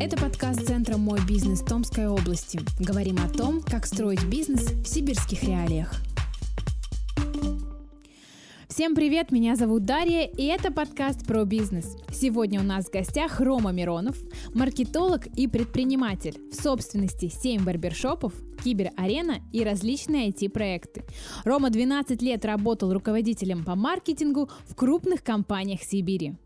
Это подкаст Центра «Мой бизнес» Томской области. Говорим о том, как строить бизнес в сибирских реалиях. Всем привет, меня зовут Дарья, и это подкаст про бизнес. Сегодня у нас в гостях Рома Миронов, маркетолог и предприниматель. В собственности 7 барбершопов, киберарена и различные IT-проекты. Рома 12 лет работал руководителем по маркетингу в крупных компаниях Сибири.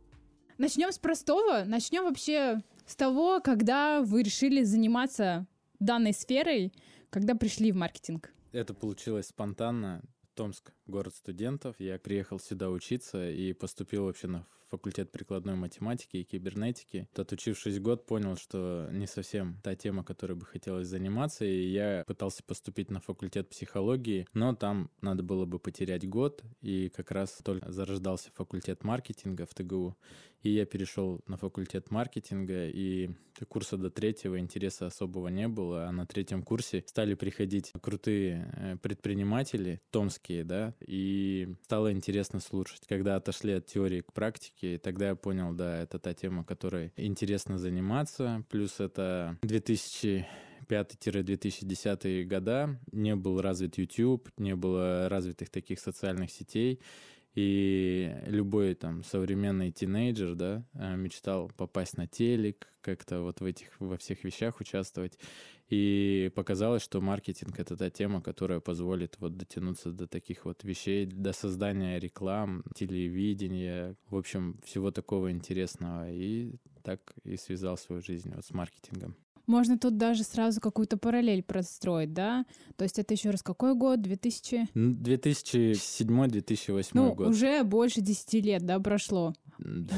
Начнем с простого. Начнем вообще с того, когда вы решили заниматься данной сферой, когда пришли в маркетинг. Это получилось спонтанно. Томск, город студентов. Я приехал сюда учиться и поступил вообще на факультет прикладной математики и кибернетики. Отучившись год, понял, что не совсем та тема, которой бы хотелось заниматься, и я пытался поступить на факультет психологии, но там надо было бы потерять год, и как раз только зарождался факультет маркетинга в ТГУ, и я перешел на факультет маркетинга, и курса до третьего интереса особого не было, а на третьем курсе стали приходить крутые э, предприниматели, томские, да, и стало интересно слушать. Когда отошли от теории к практике, тогда я понял, да, это та тема, которой интересно заниматься, плюс это 2000 2005-2010 года. Не был развит YouTube, не было развитых таких социальных сетей, и любой там современный тинейджер, да, э, мечтал попасть на телек, как-то вот в этих, во всех вещах участвовать. И показалось, что маркетинг — это та тема, которая позволит вот дотянуться до таких вот вещей, до создания реклам, телевидения, в общем, всего такого интересного. И так и связал свою жизнь вот с маркетингом. Можно тут даже сразу какую-то параллель простроить, да? То есть это еще раз какой год? 2000? 2007-2008 ну, год. уже больше 10 лет, да, прошло.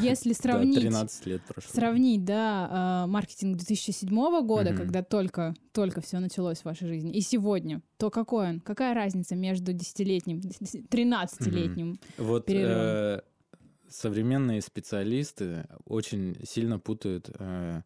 Если сравнить... Да, 13 лет прошло. Сравнить, да, а, маркетинг 2007 года, угу. когда только, только все началось в вашей жизни, и сегодня, то какой он? Какая разница между 10-летним, 13-летним угу. вот, перерывом? Э, современные специалисты очень сильно путают... Э,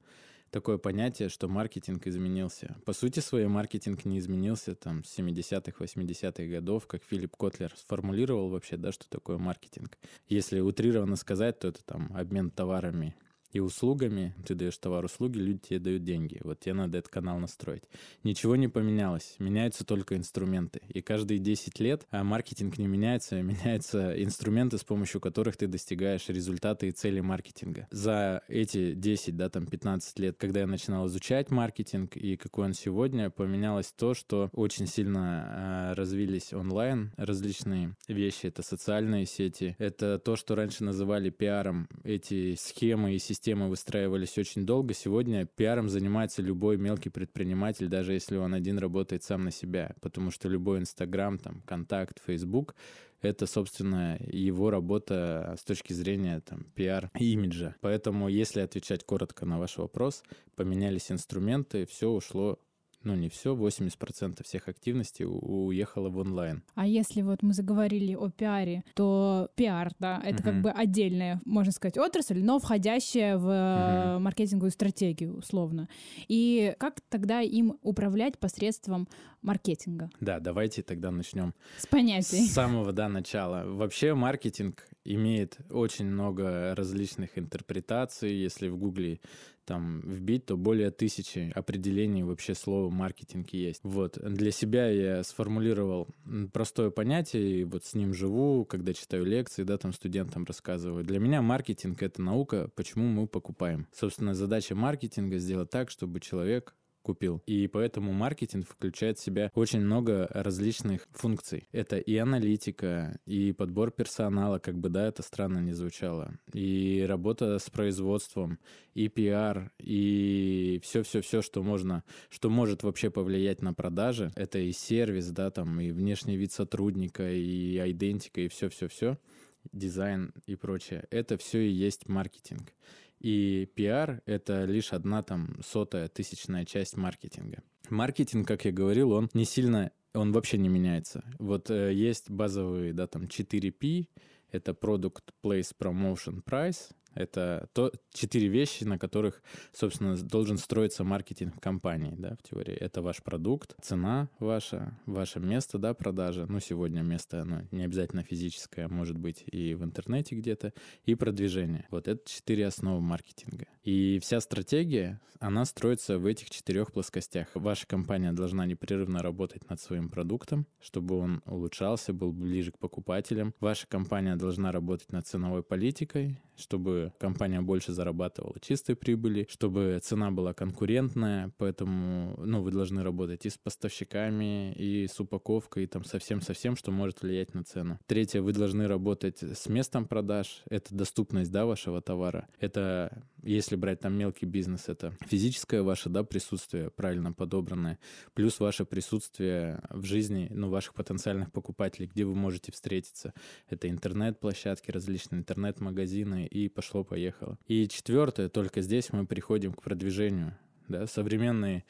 такое понятие, что маркетинг изменился. По сути своей маркетинг не изменился там с 70-х, 80-х годов, как Филипп Котлер сформулировал вообще, да, что такое маркетинг. Если утрированно сказать, то это там обмен товарами и услугами. Ты даешь товар, услуги, люди тебе дают деньги. Вот тебе надо этот канал настроить. Ничего не поменялось. Меняются только инструменты. И каждые 10 лет а маркетинг не меняется, а меняются инструменты, с помощью которых ты достигаешь результаты и цели маркетинга. За эти 10, да, там 15 лет, когда я начинал изучать маркетинг и какой он сегодня, поменялось то, что очень сильно э, развились онлайн различные вещи. Это социальные сети. Это то, что раньше называли пиаром. Эти схемы и системы системы выстраивались очень долго. Сегодня пиаром занимается любой мелкий предприниматель, даже если он один работает сам на себя, потому что любой Инстаграм, там, Контакт, Фейсбук — это, собственно, его работа с точки зрения там, пиар и имиджа. Поэтому, если отвечать коротко на ваш вопрос, поменялись инструменты, все ушло ну не все, 80% всех активностей уехало в онлайн. А если вот мы заговорили о пиаре, то пиар, да, это uh-huh. как бы отдельная, можно сказать, отрасль, но входящая в uh-huh. маркетинговую стратегию, условно. И как тогда им управлять посредством маркетинга? Да, давайте тогда начнем. С понятий. С самого, да, начала. Вообще маркетинг имеет очень много различных интерпретаций. Если в Гугле там вбить, то более тысячи определений вообще слова маркетинг есть. Вот. Для себя я сформулировал простое понятие, и вот с ним живу, когда читаю лекции, да, там студентам рассказываю. Для меня маркетинг — это наука, почему мы покупаем. Собственно, задача маркетинга — сделать так, чтобы человек купил. И поэтому маркетинг включает в себя очень много различных функций. Это и аналитика, и подбор персонала, как бы, да, это странно не звучало, и работа с производством, и пиар, и все-все-все, что можно, что может вообще повлиять на продажи. Это и сервис, да, там, и внешний вид сотрудника, и идентика, и все-все-все дизайн и прочее. Это все и есть маркетинг. И пиар — это лишь одна там сотая, тысячная часть маркетинга. Маркетинг, как я говорил, он не сильно, он вообще не меняется. Вот э, есть базовые, да, там 4P, это Product, Place, Promotion, Price, Это то четыре вещи, на которых, собственно, должен строиться маркетинг компании, да, в теории. Это ваш продукт, цена ваша, ваше место, да, продажи. Ну, сегодня место, оно не обязательно физическое, может быть и в интернете где-то, и продвижение. Вот это четыре основы маркетинга. И вся стратегия, она строится в этих четырех плоскостях. Ваша компания должна непрерывно работать над своим продуктом, чтобы он улучшался, был ближе к покупателям. Ваша компания должна работать над ценовой политикой, чтобы компания больше зарабатывала чистой прибыли, чтобы цена была конкурентная, поэтому ну, вы должны работать и с поставщиками, и с упаковкой, и там совсем-совсем, что может влиять на цену. Третье, вы должны работать с местом продаж, это доступность да, вашего товара. Это, если брать там мелкий бизнес, это физическое ваше да, присутствие, правильно подобранное, плюс ваше присутствие в жизни ну, ваших потенциальных покупателей, где вы можете встретиться. Это интернет-площадки, различные интернет-магазины, и пошло-поехало. И четвертое, только здесь мы приходим к продвижению. Да? Современные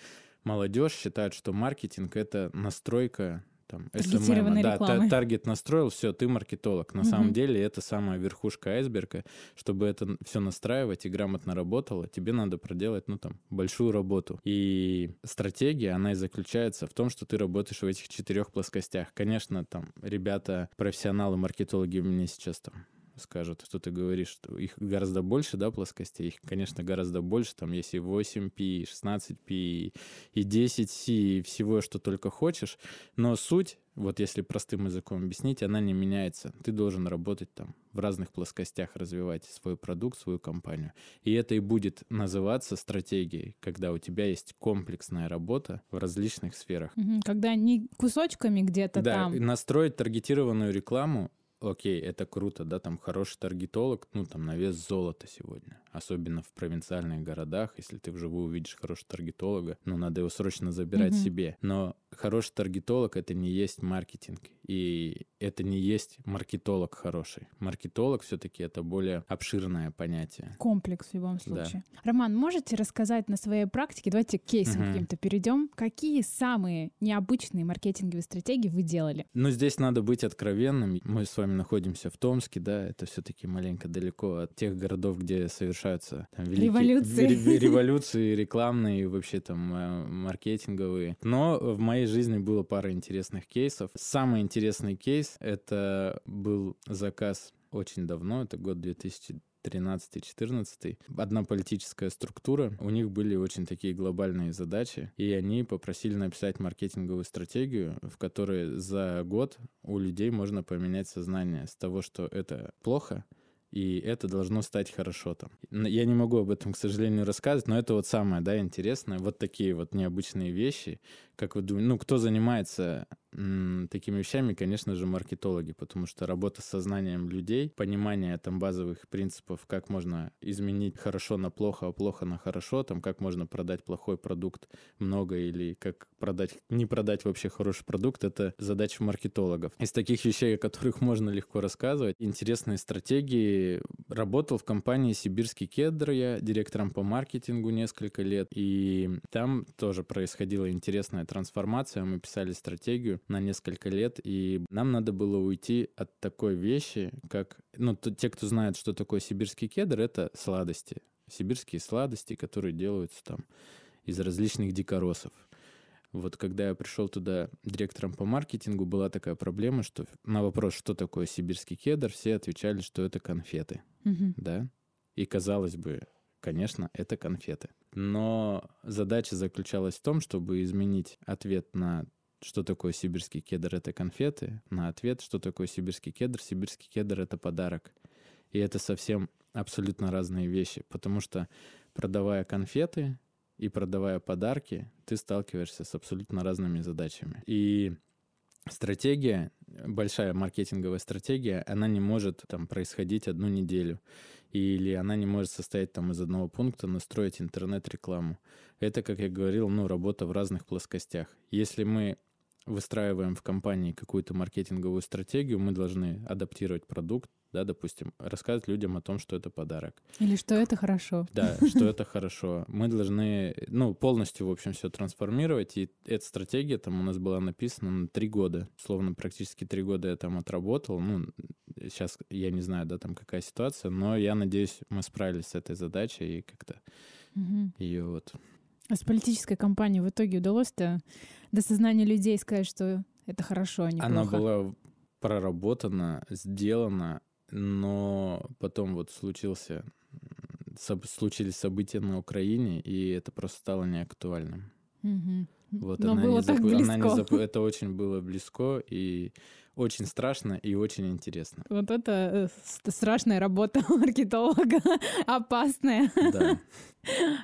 молодежь считает, что маркетинг — это настройка там, SMM, да, та, таргет настроил, все, ты маркетолог. На угу. самом деле это самая верхушка айсберга. Чтобы это все настраивать и грамотно работало, тебе надо проделать, ну, там, большую работу. И стратегия, она и заключается в том, что ты работаешь в этих четырех плоскостях. Конечно, там, ребята, профессионалы, маркетологи мне сейчас там скажут, что ты говоришь, что их гораздо больше, да, плоскостей, их, конечно, гораздо больше, там есть и 8P, и 16P, и 10C, и всего, что только хочешь, но суть, вот если простым языком объяснить, она не меняется. Ты должен работать там в разных плоскостях, развивать свой продукт, свою компанию. И это и будет называться стратегией, когда у тебя есть комплексная работа в различных сферах. Когда не кусочками где-то да, там. настроить таргетированную рекламу окей, это круто, да, там хороший таргетолог, ну, там, на вес золота сегодня. Особенно в провинциальных городах, если ты вживую увидишь хорошего таргетолога, ну, надо его срочно забирать mm-hmm. себе. Но хороший таргетолог — это не есть маркетинг, и это не есть маркетолог хороший. Маркетолог все-таки это более обширное понятие. Комплекс в любом случае. Да. Роман, можете рассказать на своей практике, давайте к кейсам угу. каким-то перейдем, какие самые необычные маркетинговые стратегии вы делали? Ну, здесь надо быть откровенным. Мы с вами находимся в Томске, да, это все-таки маленько далеко от тех городов, где совершаются там, великие революции. революции рекламные и вообще там э, маркетинговые. Но в моей жизни было пара интересных кейсов. Самый интересный кейс — это был заказ очень давно, это год 2000 13-14, одна политическая структура, у них были очень такие глобальные задачи, и они попросили написать маркетинговую стратегию, в которой за год у людей можно поменять сознание с того, что это плохо, и это должно стать хорошо там. Я не могу об этом, к сожалению, рассказывать, но это вот самое, да, интересное. Вот такие вот необычные вещи, как вы думаете, ну, кто занимается такими вещами, конечно же, маркетологи, потому что работа с сознанием людей, понимание там базовых принципов, как можно изменить хорошо на плохо, а плохо на хорошо, там как можно продать плохой продукт много или как продать, не продать вообще хороший продукт, это задача маркетологов. Из таких вещей, о которых можно легко рассказывать, интересные стратегии. Работал в компании «Сибирский кедр», я директором по маркетингу несколько лет, и там тоже происходила интересная трансформация, мы писали стратегию, на несколько лет, и нам надо было уйти от такой вещи, как... Ну, те, кто знает, что такое сибирский кедр, это сладости. Сибирские сладости, которые делаются там из различных дикоросов. Вот когда я пришел туда директором по маркетингу, была такая проблема, что на вопрос, что такое сибирский кедр, все отвечали, что это конфеты. Угу. Да? И казалось бы, конечно, это конфеты. Но задача заключалась в том, чтобы изменить ответ на что такое сибирский кедр? Это конфеты. На ответ, что такое сибирский кедр? Сибирский кедр — это подарок. И это совсем абсолютно разные вещи, потому что продавая конфеты и продавая подарки, ты сталкиваешься с абсолютно разными задачами. И стратегия, большая маркетинговая стратегия, она не может там происходить одну неделю. Или она не может состоять там из одного пункта настроить интернет-рекламу. Это, как я говорил, ну, работа в разных плоскостях. Если мы выстраиваем в компании какую-то маркетинговую стратегию, мы должны адаптировать продукт, да, допустим, рассказывать людям о том, что это подарок. Или что это хорошо. Да, что это хорошо. Мы должны, ну, полностью, в общем, все трансформировать, и эта стратегия там у нас была написана на три года. Словно практически три года я там отработал, ну, сейчас я не знаю, да, там какая ситуация, но я надеюсь, мы справились с этой задачей и как-то угу. ее вот... А с политической кампанией в итоге удалось-то до сознания людей сказать, что это хорошо, а не Она плохо? была проработана, сделана, но потом вот случился, случились события на Украине, и это просто стало неактуальным. Угу. Вот Но она было не так зап... близко. Она не зап... Это очень было близко и очень страшно и очень интересно. Вот это э, страшная работа маркетолога, опасная. Да.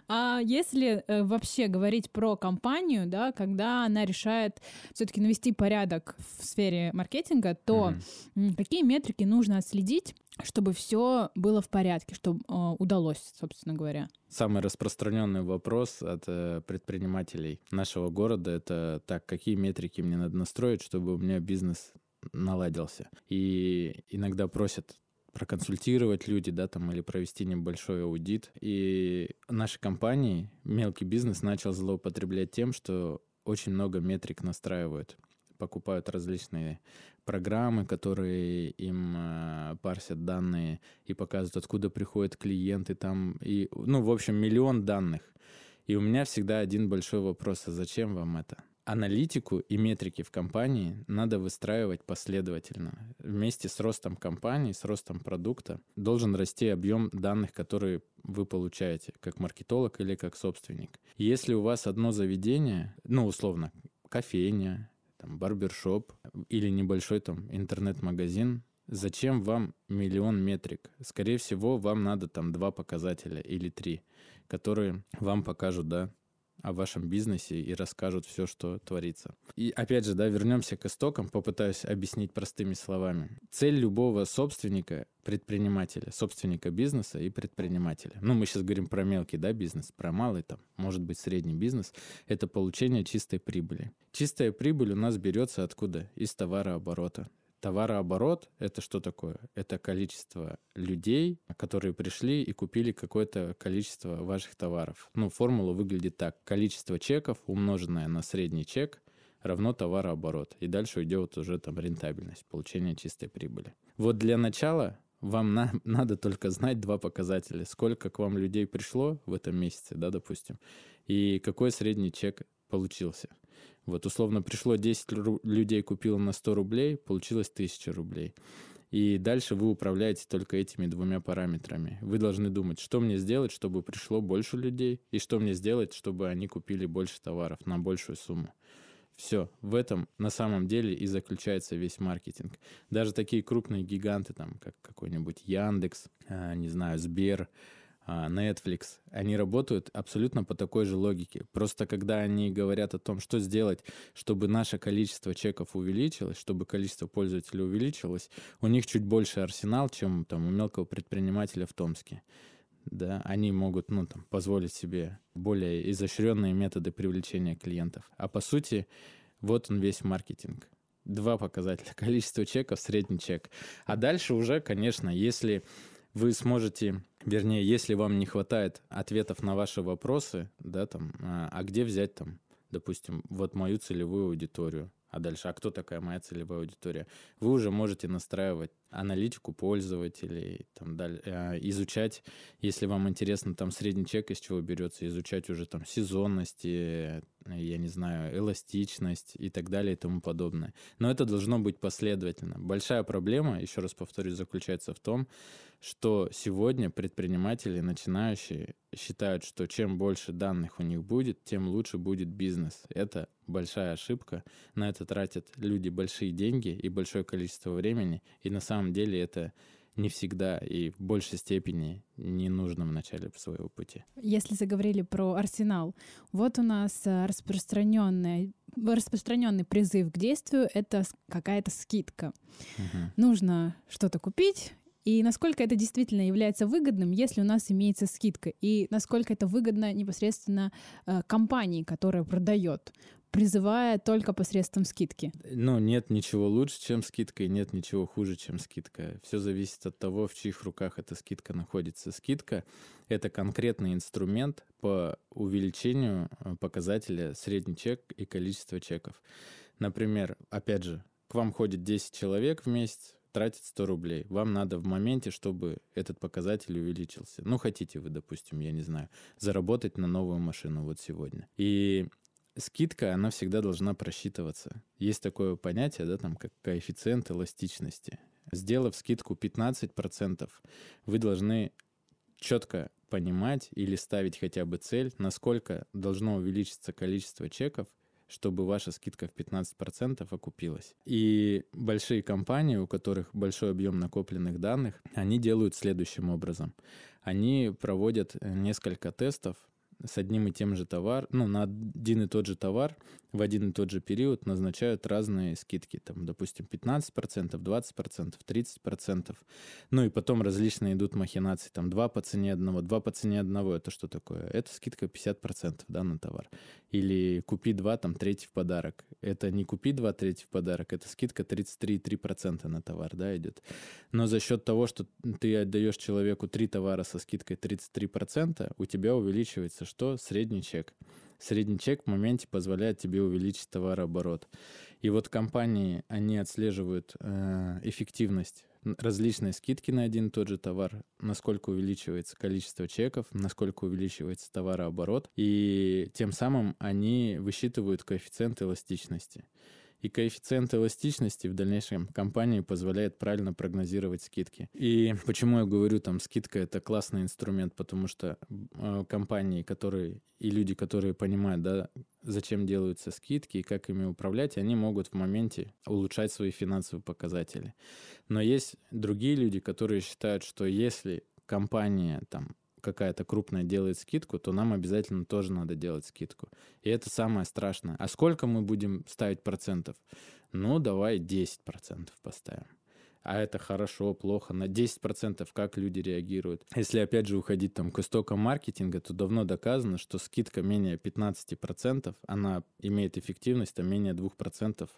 А если э, вообще говорить про компанию, да, когда она решает все-таки навести порядок в сфере маркетинга, то mm-hmm. какие метрики нужно отследить, чтобы все было в порядке, чтобы э, удалось, собственно говоря? Самый распространенный вопрос от э, предпринимателей нашего города это так, какие метрики мне надо настроить, чтобы у меня бизнес наладился. И иногда просят проконсультировать люди, да, там, или провести небольшой аудит. И нашей компании мелкий бизнес начал злоупотреблять тем, что очень много метрик настраивают покупают различные программы, которые им э, парсят данные и показывают, откуда приходят клиенты там. И, ну, в общем, миллион данных. И у меня всегда один большой вопрос, а зачем вам это? Аналитику и метрики в компании надо выстраивать последовательно. Вместе с ростом компании, с ростом продукта должен расти объем данных, которые вы получаете, как маркетолог или как собственник. Если у вас одно заведение, ну, условно, кофейня, там, барбершоп или небольшой там интернет-магазин, зачем вам миллион метрик? Скорее всего, вам надо там два показателя или три, которые вам покажут, да, о вашем бизнесе и расскажут все, что творится. И опять же, да, вернемся к истокам, попытаюсь объяснить простыми словами. Цель любого собственника, предпринимателя, собственника бизнеса и предпринимателя. Ну, мы сейчас говорим про мелкий, да, бизнес, про малый там, может быть, средний бизнес. Это получение чистой прибыли. Чистая прибыль у нас берется откуда? Из товарооборота. Товарооборот — это что такое? Это количество людей, которые пришли и купили какое-то количество ваших товаров. Ну, формула выглядит так. Количество чеков, умноженное на средний чек, равно товарооборот. И дальше идет уже там рентабельность, получение чистой прибыли. Вот для начала вам на, надо только знать два показателя. Сколько к вам людей пришло в этом месяце, да, допустим, и какой средний чек получился. Вот условно пришло 10 людей, купило на 100 рублей, получилось 1000 рублей. И дальше вы управляете только этими двумя параметрами. Вы должны думать, что мне сделать, чтобы пришло больше людей, и что мне сделать, чтобы они купили больше товаров на большую сумму. Все, в этом на самом деле и заключается весь маркетинг. Даже такие крупные гиганты, там, как какой-нибудь Яндекс, а, не знаю, Сбер, Netflix, они работают абсолютно по такой же логике. Просто когда они говорят о том, что сделать, чтобы наше количество чеков увеличилось, чтобы количество пользователей увеличилось, у них чуть больше арсенал, чем там у мелкого предпринимателя в Томске. Да, они могут ну, там, позволить себе более изощренные методы привлечения клиентов. А по сути, вот он весь маркетинг. Два показателя. Количество чеков, средний чек. А дальше уже, конечно, если вы сможете, вернее, если вам не хватает ответов на ваши вопросы, да, там, а, а где взять там, допустим, вот мою целевую аудиторию, а дальше, а кто такая моя целевая аудитория? Вы уже можете настраивать аналитику пользователей, там, далее, а, изучать, если вам интересно, там, средний чек из чего берется, изучать уже там сезонности, я не знаю, эластичность и так далее и тому подобное. Но это должно быть последовательно. Большая проблема, еще раз повторюсь, заключается в том, что сегодня предприниматели, начинающие, считают, что чем больше данных у них будет, тем лучше будет бизнес. Это большая ошибка. На это тратят люди большие деньги и большое количество времени. И на самом деле это не всегда и в большей степени не нужно в начале своего пути. Если заговорили про арсенал, вот у нас э, распространенная распространенный призыв к действию — это какая-то скидка. Угу. Нужно что-то купить, и насколько это действительно является выгодным, если у нас имеется скидка, и насколько это выгодно непосредственно э, компании, которая продает призывая только посредством скидки? Ну, нет ничего лучше, чем скидка, и нет ничего хуже, чем скидка. Все зависит от того, в чьих руках эта скидка находится. Скидка — это конкретный инструмент по увеличению э, показателя средний чек и количество чеков. Например, опять же, к вам ходит 10 человек в месяц, тратит 100 рублей. Вам надо в моменте, чтобы этот показатель увеличился. Ну, хотите вы, допустим, я не знаю, заработать на новую машину вот сегодня. И скидка, она всегда должна просчитываться. Есть такое понятие, да, там, как коэффициент эластичности. Сделав скидку 15%, вы должны четко понимать или ставить хотя бы цель, насколько должно увеличиться количество чеков, чтобы ваша скидка в 15% окупилась. И большие компании, у которых большой объем накопленных данных, они делают следующим образом. Они проводят несколько тестов с одним и тем же товаром, ну, на один и тот же товар в один и тот же период назначают разные скидки, там, допустим, 15%, 20%, 30%, ну и потом различные идут махинации, там, 2 по цене одного, 2 по цене одного, это что такое? Это скидка 50%, да, на товар. Или купи 2, там, третий в подарок. Это не купи 2, третий в подарок, это скидка 33,3% на товар, да, идет. Но за счет того, что ты отдаешь человеку 3 товара со скидкой 33%, у тебя увеличивается что? Средний чек. Средний чек в моменте позволяет тебе увеличить товарооборот. И вот компании, они отслеживают э, эффективность различные скидки на один и тот же товар, насколько увеличивается количество чеков, насколько увеличивается товарооборот, и тем самым они высчитывают коэффициент эластичности. И коэффициент эластичности в дальнейшем компании позволяет правильно прогнозировать скидки. И почему я говорю, там, скидка — это классный инструмент, потому что э, компании, которые и люди, которые понимают, да, зачем делаются скидки и как ими управлять, они могут в моменте улучшать свои финансовые показатели. Но есть другие люди, которые считают, что если компания там какая-то крупная делает скидку, то нам обязательно тоже надо делать скидку. И это самое страшное. А сколько мы будем ставить процентов? Ну, давай 10% поставим. А это хорошо, плохо. На 10% как люди реагируют. Если опять же уходить там к истокам маркетинга, то давно доказано, что скидка менее 15%, она имеет эффективность там, менее 2%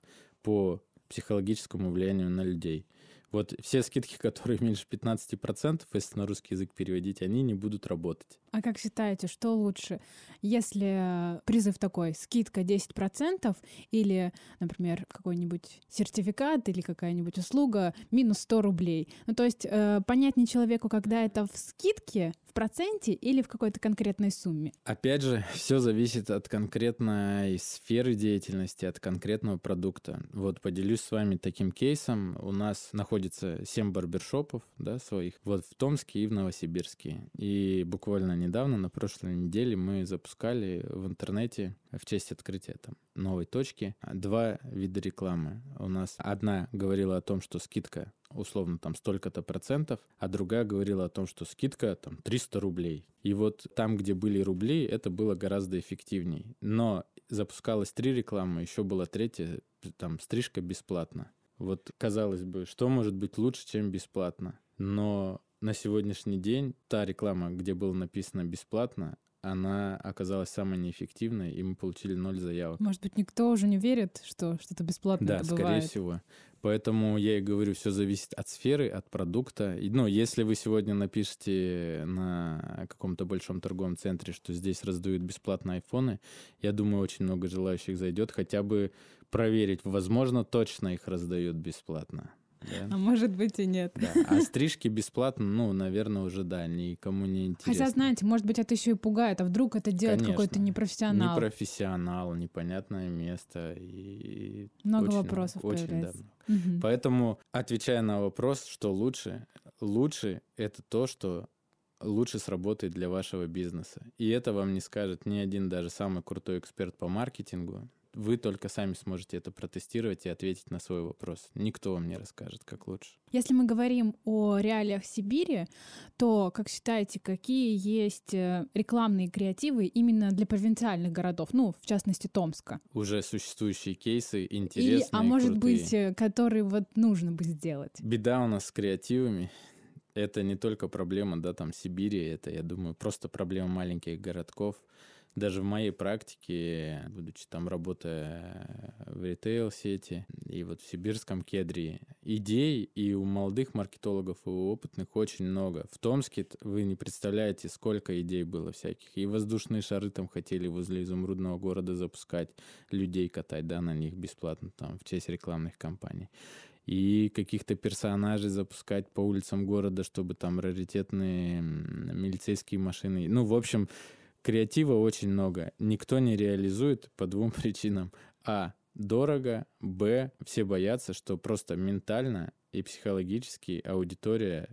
по психологическому влиянию на людей. Вот все скидки, которые меньше 15%, если на русский язык переводить, они не будут работать. А как считаете, что лучше, если призыв такой, скидка 10% или, например, какой-нибудь сертификат или какая-нибудь услуга минус 100 рублей? Ну, то есть э, понятнее человеку, когда это в скидке, в проценте или в какой-то конкретной сумме? Опять же, все зависит от конкретной сферы деятельности, от конкретного продукта. Вот поделюсь с вами таким кейсом. У нас находится 7 барбершопов да, своих, вот в Томске и в Новосибирске. И буквально не недавно, на прошлой неделе, мы запускали в интернете в честь открытия там новой точки два вида рекламы. У нас одна говорила о том, что скидка условно там столько-то процентов, а другая говорила о том, что скидка там 300 рублей. И вот там, где были рубли, это было гораздо эффективней. Но запускалось три рекламы, еще была третья, там стрижка бесплатно. Вот казалось бы, что может быть лучше, чем бесплатно? Но на сегодняшний день та реклама, где было написано бесплатно, она оказалась самой неэффективной, и мы получили ноль заявок. Может быть, никто уже не верит, что что-то бесплатное Да, скорее бывает. всего. Поэтому я и говорю, все зависит от сферы, от продукта. И, ну, если вы сегодня напишете на каком-то большом торговом центре, что здесь раздают бесплатно айфоны, я думаю, очень много желающих зайдет хотя бы проверить. Возможно, точно их раздают бесплатно. Да? А может быть и нет. Да. А стрижки бесплатно, ну, наверное, уже да, никому не интересно. Хотя, знаете, может быть, это еще и пугает, а вдруг это делает какой-то непрофессионал. Непрофессионал, непонятное место и много очень, вопросов очень, появляется. Да, Угу. Поэтому, отвечая на вопрос, что лучше, лучше это то, что лучше сработает для вашего бизнеса. И это вам не скажет ни один даже самый крутой эксперт по маркетингу, вы только сами сможете это протестировать и ответить на свой вопрос. Никто вам не расскажет, как лучше. Если мы говорим о реалиях Сибири, то, как считаете, какие есть э, рекламные креативы именно для провинциальных городов, ну, в частности, Томска? Уже существующие кейсы, интересные, Или, А может крутые. быть, э, которые вот нужно бы сделать? Беда у нас с креативами это не только проблема, да, там, Сибири, это, я думаю, просто проблема маленьких городков даже в моей практике, будучи там работая в ритейл-сети и вот в сибирском кедре, идей и у молодых маркетологов, и у опытных очень много. В Томске вы не представляете, сколько идей было всяких. И воздушные шары там хотели возле изумрудного города запускать, людей катать, да, на них бесплатно там в честь рекламных кампаний. и каких-то персонажей запускать по улицам города, чтобы там раритетные милицейские машины. Ну, в общем, креатива очень много. Никто не реализует по двум причинам. А. Дорого. Б. Все боятся, что просто ментально и психологически аудитория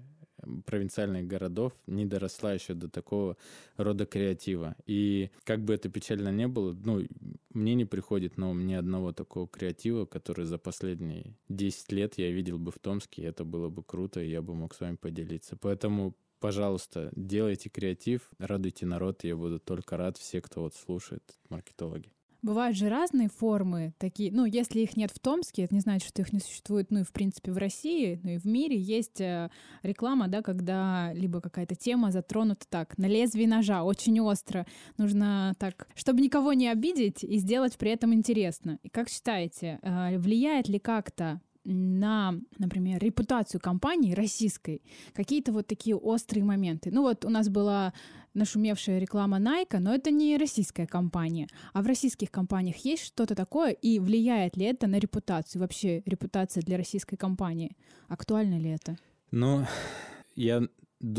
провинциальных городов не доросла еще до такого рода креатива. И как бы это печально не было, ну, мне не приходит но ни одного такого креатива, который за последние 10 лет я видел бы в Томске, и это было бы круто, и я бы мог с вами поделиться. Поэтому пожалуйста, делайте креатив, радуйте народ, я буду только рад, все, кто вот слушает маркетологи. Бывают же разные формы такие. Ну, если их нет в Томске, это не значит, что их не существует, ну и в принципе в России, ну и в мире есть э, реклама, да, когда либо какая-то тема затронута так, на лезвие ножа, очень остро. Нужно так, чтобы никого не обидеть и сделать при этом интересно. И как считаете, э, влияет ли как-то на, например, репутацию компании российской какие-то вот такие острые моменты. Ну вот у нас была нашумевшая реклама Nike, но это не российская компания. А в российских компаниях есть что-то такое, и влияет ли это на репутацию? Вообще репутация для российской компании? Актуально ли это? Ну, я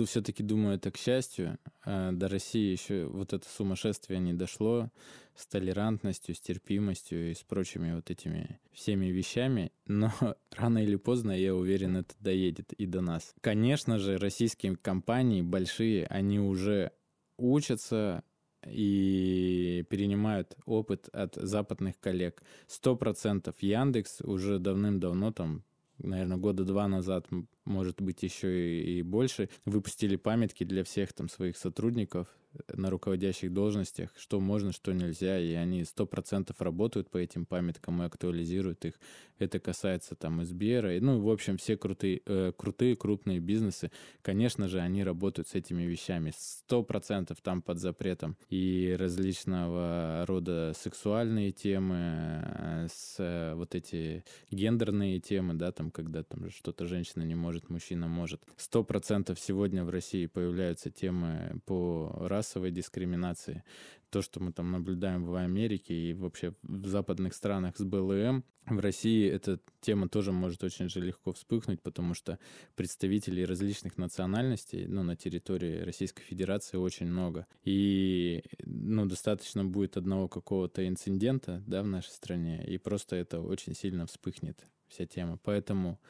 все-таки думаю, это к счастью. А до России еще вот это сумасшествие не дошло с толерантностью, с терпимостью и с прочими вот этими всеми вещами. Но рано или поздно, я уверен, это доедет и до нас. Конечно же, российские компании большие, они уже учатся и перенимают опыт от западных коллег. Сто процентов Яндекс уже давным-давно, там, наверное, года два назад, может быть, еще и, и больше, выпустили памятки для всех там своих сотрудников на руководящих должностях, что можно, что нельзя, и они сто процентов работают по этим памяткам и актуализируют их. Это касается там и Сбера, и, ну, в общем, все крутые, э, крутые крупные бизнесы, конечно же, они работают с этими вещами. Сто процентов там под запретом. И различного рода сексуальные темы, э, с, э, вот эти гендерные темы, да, там, когда там что-то женщина не может, мужчина может. Сто процентов сегодня в России появляются темы по расовой дискриминации то, что мы там наблюдаем в Америке и вообще в западных странах с БЛМ, в России эта тема тоже может очень же легко вспыхнуть, потому что представителей различных национальностей ну, на территории Российской Федерации очень много. И ну, достаточно будет одного какого-то инцидента да, в нашей стране, и просто это очень сильно вспыхнет, вся тема. Поэтому,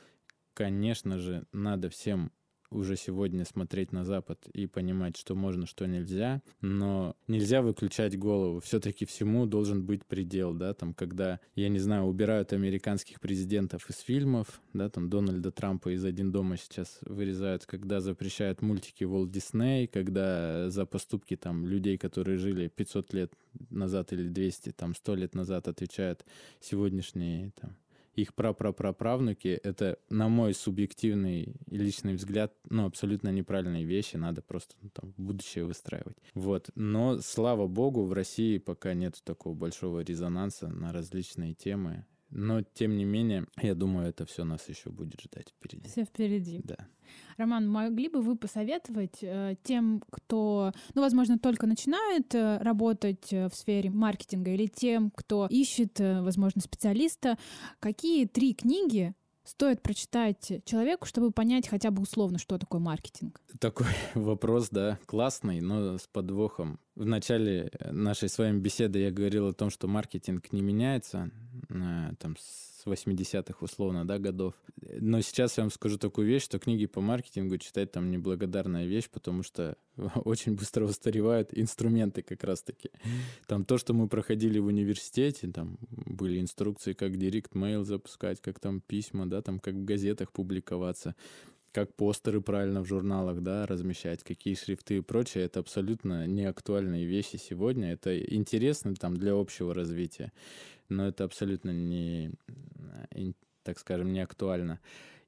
конечно же, надо всем уже сегодня смотреть на Запад и понимать, что можно, что нельзя, но нельзя выключать голову. Все-таки всему должен быть предел, да, там, когда, я не знаю, убирают американских президентов из фильмов, да, там, Дональда Трампа из «Один дома» сейчас вырезают, когда запрещают мультики Walt Disney, когда за поступки там людей, которые жили 500 лет назад или 200, там, 100 лет назад отвечают сегодняшние там их прапраправнуки — это, на мой субъективный и личный взгляд, ну, абсолютно неправильные вещи, надо просто ну, там, будущее выстраивать. Вот. Но, слава богу, в России пока нет такого большого резонанса на различные темы. Но, тем не менее, я думаю, это все нас еще будет ждать впереди. Все впереди. Да. Роман, могли бы вы посоветовать э, тем, кто, ну, возможно, только начинает э, работать э, в сфере маркетинга или тем, кто ищет, э, возможно, специалиста, какие три книги стоит прочитать человеку, чтобы понять хотя бы условно, что такое маркетинг? Такой вопрос, да, классный, но с подвохом. В начале нашей с вами беседы я говорил о том, что маркетинг не меняется э, там, с 80-х условно, да, годов. Но сейчас я вам скажу такую вещь, что книги по маркетингу читать там неблагодарная вещь, потому что очень быстро устаревают инструменты как раз-таки. Там то, что мы проходили в университете, там были инструкции, как директ mail запускать, как там письма, да, там как в газетах публиковаться как постеры правильно в журналах, да, размещать, какие шрифты и прочее, это абсолютно неактуальные вещи сегодня. Это интересно там для общего развития, но это абсолютно не, так скажем, не актуально.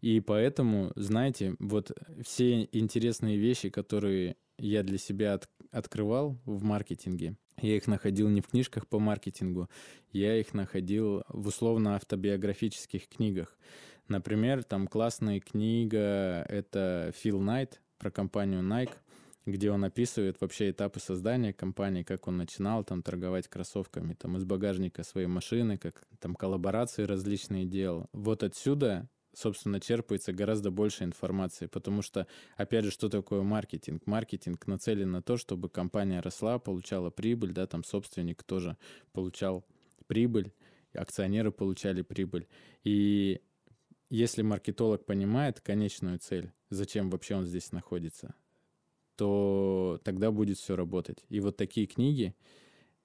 И поэтому, знаете, вот все интересные вещи, которые я для себя от, открывал в маркетинге, я их находил не в книжках по маркетингу, я их находил в условно автобиографических книгах. Например, там классная книга, это Фил Найт про компанию Nike, где он описывает вообще этапы создания компании, как он начинал там торговать кроссовками, там из багажника своей машины, как там коллаборации различные делал. Вот отсюда собственно, черпается гораздо больше информации, потому что, опять же, что такое маркетинг? Маркетинг нацелен на то, чтобы компания росла, получала прибыль, да, там собственник тоже получал прибыль, акционеры получали прибыль. И если маркетолог понимает конечную цель, зачем вообще он здесь находится, то тогда будет все работать. И вот такие книги,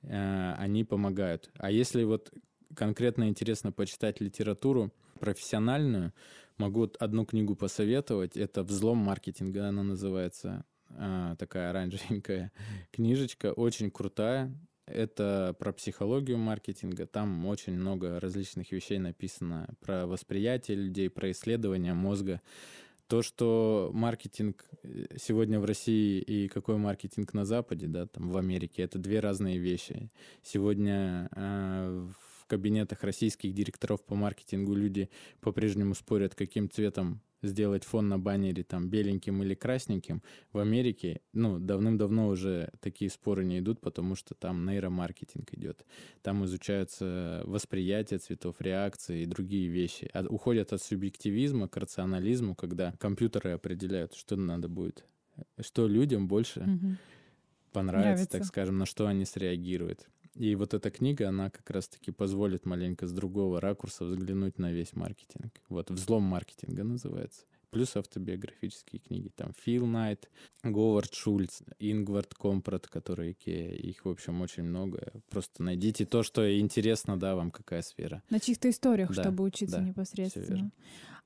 э, они помогают. А если вот конкретно интересно почитать литературу профессиональную, могу одну книгу посоветовать. Это «Взлом маркетинга», она называется. А, такая оранжевенькая книжечка, очень крутая. Это про психологию маркетинга. Там очень много различных вещей написано про восприятие людей, про исследование мозга. То, что маркетинг э, сегодня в России и какой маркетинг на Западе, да, там в Америке, это две разные вещи. Сегодня э, в кабинетах российских директоров по маркетингу люди по-прежнему спорят, каким цветом сделать фон на баннере там беленьким или красненьким, в Америке, ну, давным-давно уже такие споры не идут, потому что там нейромаркетинг идет. Там изучаются восприятие цветов, реакции и другие вещи. А уходят от субъективизма к рационализму, когда компьютеры определяют, что надо будет, что людям больше угу. понравится, Нравится. так скажем, на что они среагируют. И вот эта книга, она как раз-таки позволит маленько с другого ракурса взглянуть на весь маркетинг. Вот «Взлом маркетинга» называется. Плюс автобиографические книги. Там Фил Найт, Говард Шульц, Ингвард Компрат, которые Икея. Их, в общем, очень много. Просто найдите то, что интересно, да, вам какая сфера. На чьих-то историях, да, чтобы учиться да, непосредственно.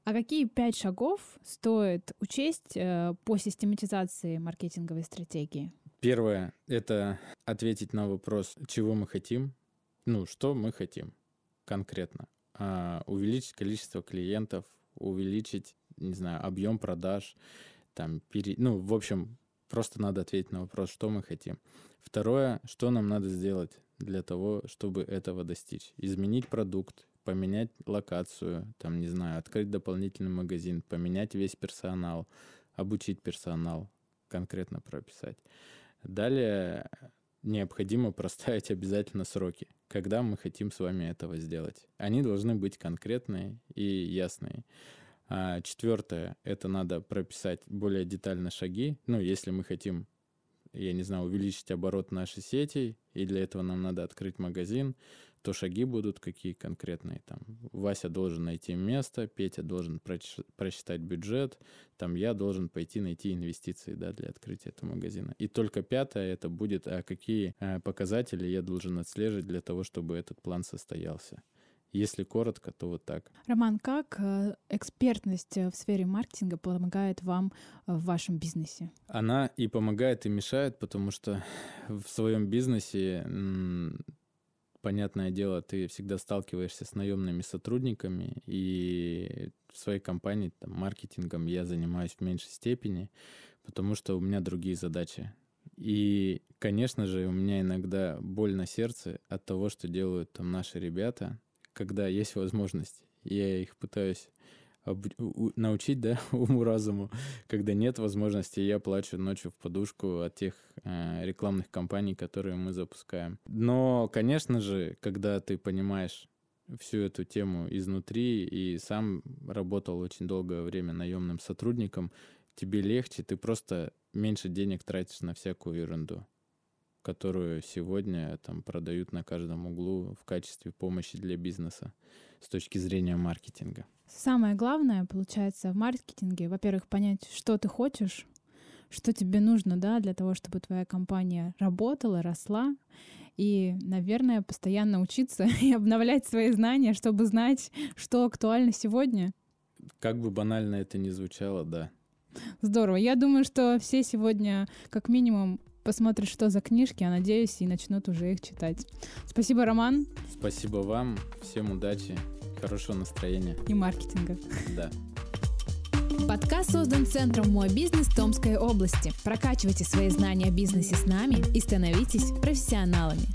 А какие пять шагов стоит учесть э, по систематизации маркетинговой стратегии? Первое — это ответить на вопрос, чего мы хотим, ну, что мы хотим конкретно. А, увеличить количество клиентов, увеличить, не знаю, объем продаж, там, пере... ну, в общем, просто надо ответить на вопрос, что мы хотим. Второе, что нам надо сделать для того, чтобы этого достичь. Изменить продукт, поменять локацию, там, не знаю, открыть дополнительный магазин, поменять весь персонал, обучить персонал, конкретно прописать. Далее необходимо проставить обязательно сроки, когда мы хотим с вами этого сделать. Они должны быть конкретные и ясные. А четвертое, это надо прописать более детально шаги. Ну, если мы хотим, я не знаю, увеличить оборот нашей сети, и для этого нам надо открыть магазин, то шаги будут какие конкретные. Там Вася должен найти место, Петя должен просчитать бюджет, там я должен пойти найти инвестиции да, для открытия этого магазина. И только пятое это будет, а какие а, показатели я должен отслеживать для того, чтобы этот план состоялся. Если коротко, то вот так. Роман, как э, экспертность в сфере маркетинга помогает вам в вашем бизнесе? Она и помогает, и мешает, потому что в своем бизнесе понятное дело, ты всегда сталкиваешься с наемными сотрудниками, и в своей компании там, маркетингом я занимаюсь в меньшей степени, потому что у меня другие задачи. И, конечно же, у меня иногда боль на сердце от того, что делают там наши ребята, когда есть возможность. Я их пытаюсь научить, да, уму-разуму, когда нет возможности, я плачу ночью в подушку от тех рекламных кампаний, которые мы запускаем. Но, конечно же, когда ты понимаешь всю эту тему изнутри и сам работал очень долгое время наемным сотрудником, тебе легче, ты просто меньше денег тратишь на всякую ерунду которую сегодня там продают на каждом углу в качестве помощи для бизнеса с точки зрения маркетинга. Самое главное, получается, в маркетинге, во-первых, понять, что ты хочешь, что тебе нужно, да, для того, чтобы твоя компания работала, росла, и, наверное, постоянно учиться и обновлять свои знания, чтобы знать, что актуально сегодня. Как бы банально это ни звучало, да. Здорово. Я думаю, что все сегодня, как минимум, посмотрят, что за книжки, я надеюсь, и начнут уже их читать. Спасибо, Роман. Спасибо вам. Всем удачи хорошего настроения. И маркетинга. Да. Подкаст создан Центром «Мой бизнес» Томской области. Прокачивайте свои знания о бизнесе с нами и становитесь профессионалами.